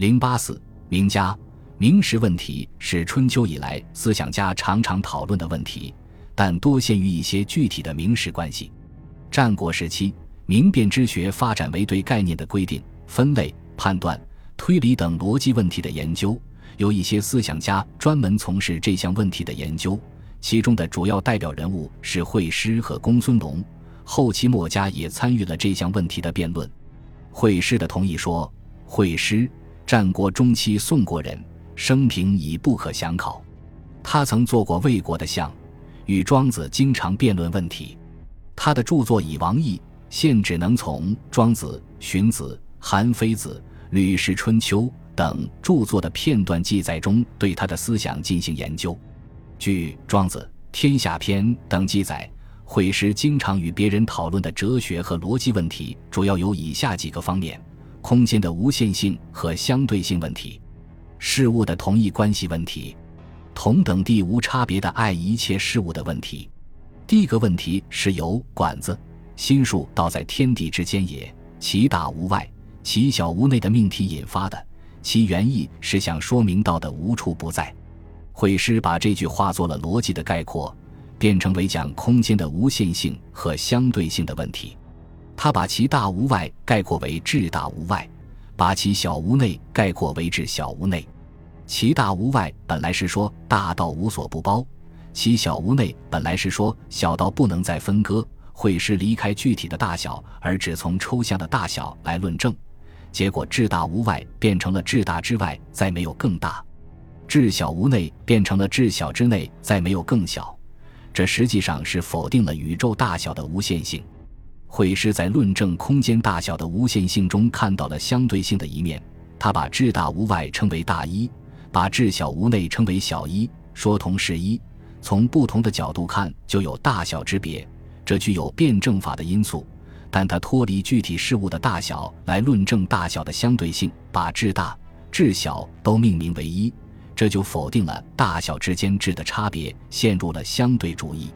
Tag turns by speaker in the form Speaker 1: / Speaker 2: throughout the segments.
Speaker 1: 零八四名家名实问题是春秋以来思想家常常讨论的问题，但多限于一些具体的名实关系。战国时期，明辨之学发展为对概念的规定、分类、判断、推理等逻辑问题的研究。有一些思想家专门从事这项问题的研究，其中的主要代表人物是惠施和公孙龙。后期墨家也参与了这项问题的辩论。惠施的同意说：“惠施，战国中期宋国人，生平已不可详考。他曾做过魏国的相，与庄子经常辩论问题。他的著作以王毅，现只能从庄子、荀子、韩非子、吕氏春秋。”等著作的片段记载中，对他的思想进行研究。据《庄子》《天下篇》等记载，惠施经常与别人讨论的哲学和逻辑问题，主要有以下几个方面：空间的无限性和相对性问题，事物的同一关系问题，同等地无差别的爱一切事物的问题。第一个问题是由管子心术道在天地之间也，其大无外，其小无内的命题引发的。其原意是想说明道的无处不在。惠施把这句话做了逻辑的概括，变成为讲空间的无限性和相对性的问题。他把其大无外概括为至大无外，把其小无内概括为至小无内。其大无外本来是说大道无所不包，其小无内本来是说小到不能再分割。会师离开具体的大小，而只从抽象的大小来论证。结果，至大无外变成了至大之外，再没有更大；至小无内变成了至小之内，再没有更小。这实际上是否定了宇宙大小的无限性。惠施在论证空间大小的无限性中看到了相对性的一面。他把至大无外称为大一，把至小无内称为小一，说同是一。从不同的角度看，就有大小之别，这具有辩证法的因素。但他脱离具体事物的大小来论证大小的相对性，把至大、至小都命名为一，这就否定了大小之间质的差别，陷入了相对主义。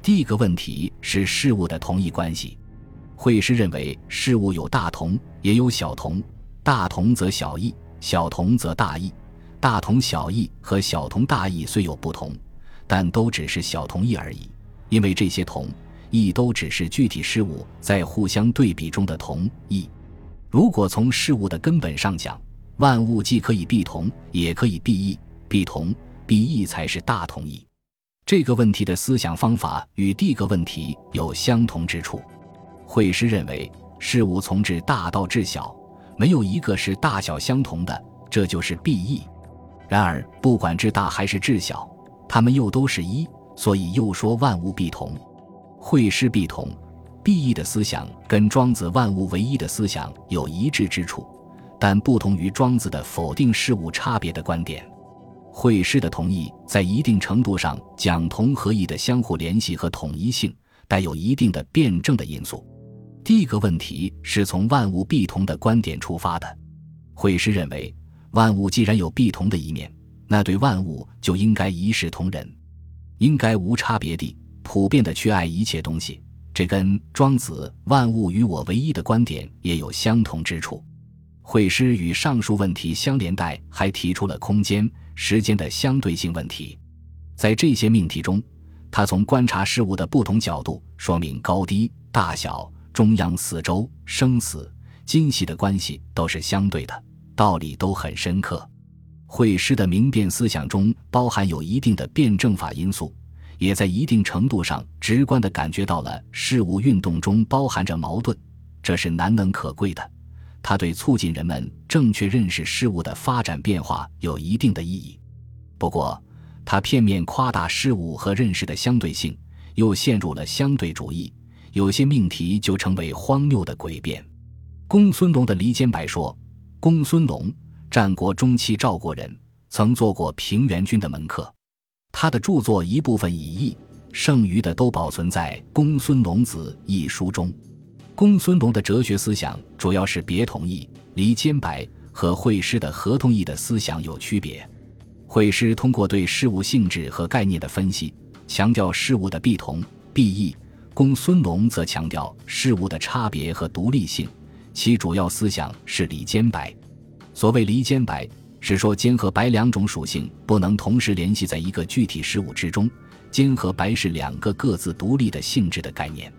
Speaker 1: 第一个问题是事物的同一关系。惠施认为事物有大同，也有小同，大同则小异，小同则大异。大同小异和小同大异虽有不同，但都只是小同异而已，因为这些同。异都只是具体事物在互相对比中的同异。如果从事物的根本上讲，万物既可以必同，也可以必异。必同必异才是大同异。这个问题的思想方法与第一个问题有相同之处。惠施认为，事物从至大到至小，没有一个是大小相同的，这就是必异。然而，不管至大还是至小，它们又都是一，所以又说万物必同。会师必同，必异的思想跟庄子万物唯一的思想有一致之处，但不同于庄子的否定事物差别的观点。会师的同意在一定程度上讲同和异的相互联系和统一性，带有一定的辩证的因素。第一个问题是从万物必同的观点出发的。会师认为，万物既然有必同的一面，那对万物就应该一视同仁，应该无差别地。普遍的去爱一切东西，这跟庄子“万物与我唯一”的观点也有相同之处。惠施与上述问题相连带，还提出了空间、时间的相对性问题。在这些命题中，他从观察事物的不同角度，说明高低、大小、中央、四周、生死、今昔的关系都是相对的，道理都很深刻。惠施的明辨思想中包含有一定的辩证法因素。也在一定程度上直观地感觉到了事物运动中包含着矛盾，这是难能可贵的。它对促进人们正确认识事物的发展变化有一定的意义。不过，他片面夸大事物和认识的相对性，又陷入了相对主义，有些命题就成为荒谬的诡辩。公孙龙的离间白说：“公孙龙，战国中期赵国人，曾做过平原君的门客。”他的著作一部分已佚，剩余的都保存在《公孙龙子》一书中。公孙龙的哲学思想主要是别同意，离间白和惠施的合同意的思想有区别。惠施通过对事物性质和概念的分析，强调事物的必同必异；公孙龙则强调事物的差别和独立性，其主要思想是离间白。所谓离间白，是说间和白两种属性不能同时联系在一个具体事物之中。间和白是两个各自独立的性质的概念。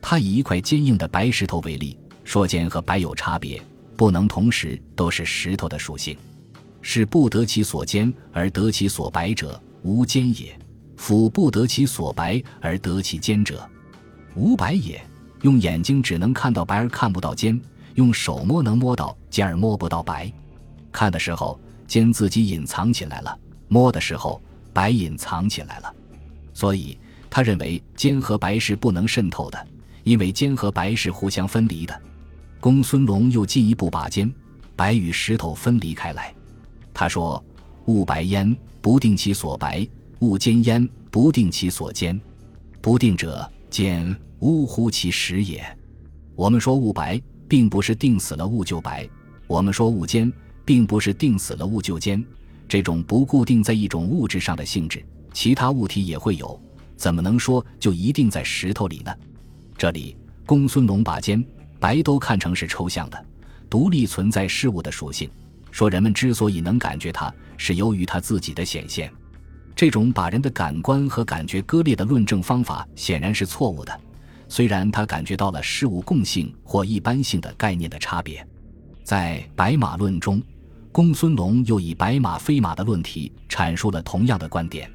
Speaker 1: 他以一块坚硬的白石头为例，说间和白有差别，不能同时都是石头的属性，是不得其所坚而得其所白者，无坚也；夫不得其所白而得其坚者，无白也。用眼睛只能看到白而看不到尖，用手摸能摸到尖而摸不到白。看的时候尖自己隐藏起来了，摸的时候白隐藏起来了。所以他认为尖和白是不能渗透的，因为尖和白是互相分离的。公孙龙又进一步把尖、白与石头分离开来。他说：“物白焉，不定其所白；物尖焉，不定其所坚。不定者，坚。”呜呼，其实也。我们说物白，并不是定死了物就白；我们说物坚，并不是定死了物就坚。这种不固定在一种物质上的性质，其他物体也会有，怎么能说就一定在石头里呢？这里，公孙龙把坚、白都看成是抽象的、独立存在事物的属性，说人们之所以能感觉它，是由于它自己的显现。这种把人的感官和感觉割裂的论证方法，显然是错误的。虽然他感觉到了事物共性或一般性的概念的差别，在《白马论》中，公孙龙又以白马非马的论题阐述了同样的观点。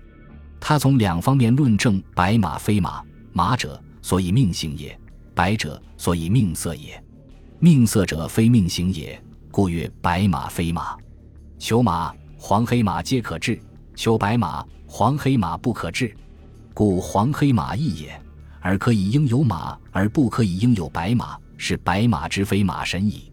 Speaker 1: 他从两方面论证白马非马：马者，所以命形也；白者，所以命色也。命色者非命形也，故曰白马非马。求马、黄黑马皆可治，求白马、黄黑马不可治，故黄黑马异也。而可以应有马，而不可以应有白马，是白马之非马神矣。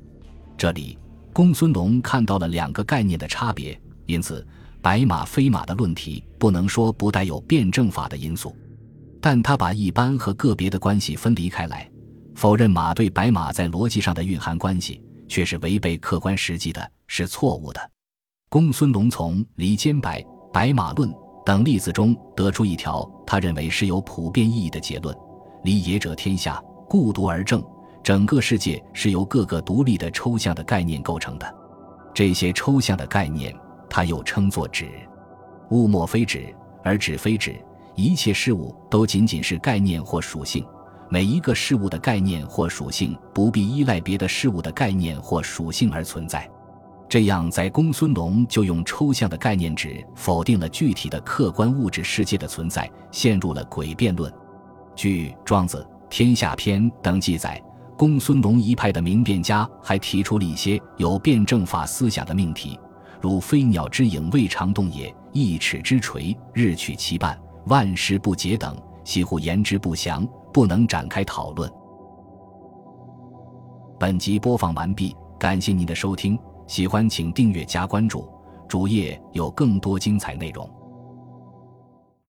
Speaker 1: 这里，公孙龙看到了两个概念的差别，因此白马非马的论题不能说不带有辩证法的因素。但他把一般和个别的关系分离开来，否认马对白马在逻辑上的蕴含关系，却是违背客观实际的，是错误的。公孙龙从离间白、白马论。等例子中得出一条他认为是有普遍意义的结论：离也者天下，故独而正。整个世界是由各个独立的抽象的概念构成的。这些抽象的概念，他又称作指。物莫非指，而指非指。一切事物都仅仅是概念或属性。每一个事物的概念或属性不必依赖别的事物的概念或属性而存在。这样，在公孙龙就用抽象的概念指否定了具体的客观物质世界的存在，陷入了诡辩论。据《庄子·天下篇》等记载，公孙龙一派的明辩家还提出了一些有辩证法思想的命题，如“飞鸟之影未尝动也，一尺之锤日取其半，万事不竭”等，几乎言之不详，不能展开讨论。本集播放完毕，感谢您的收听。喜欢请订阅加关注，主页有更多精彩内容。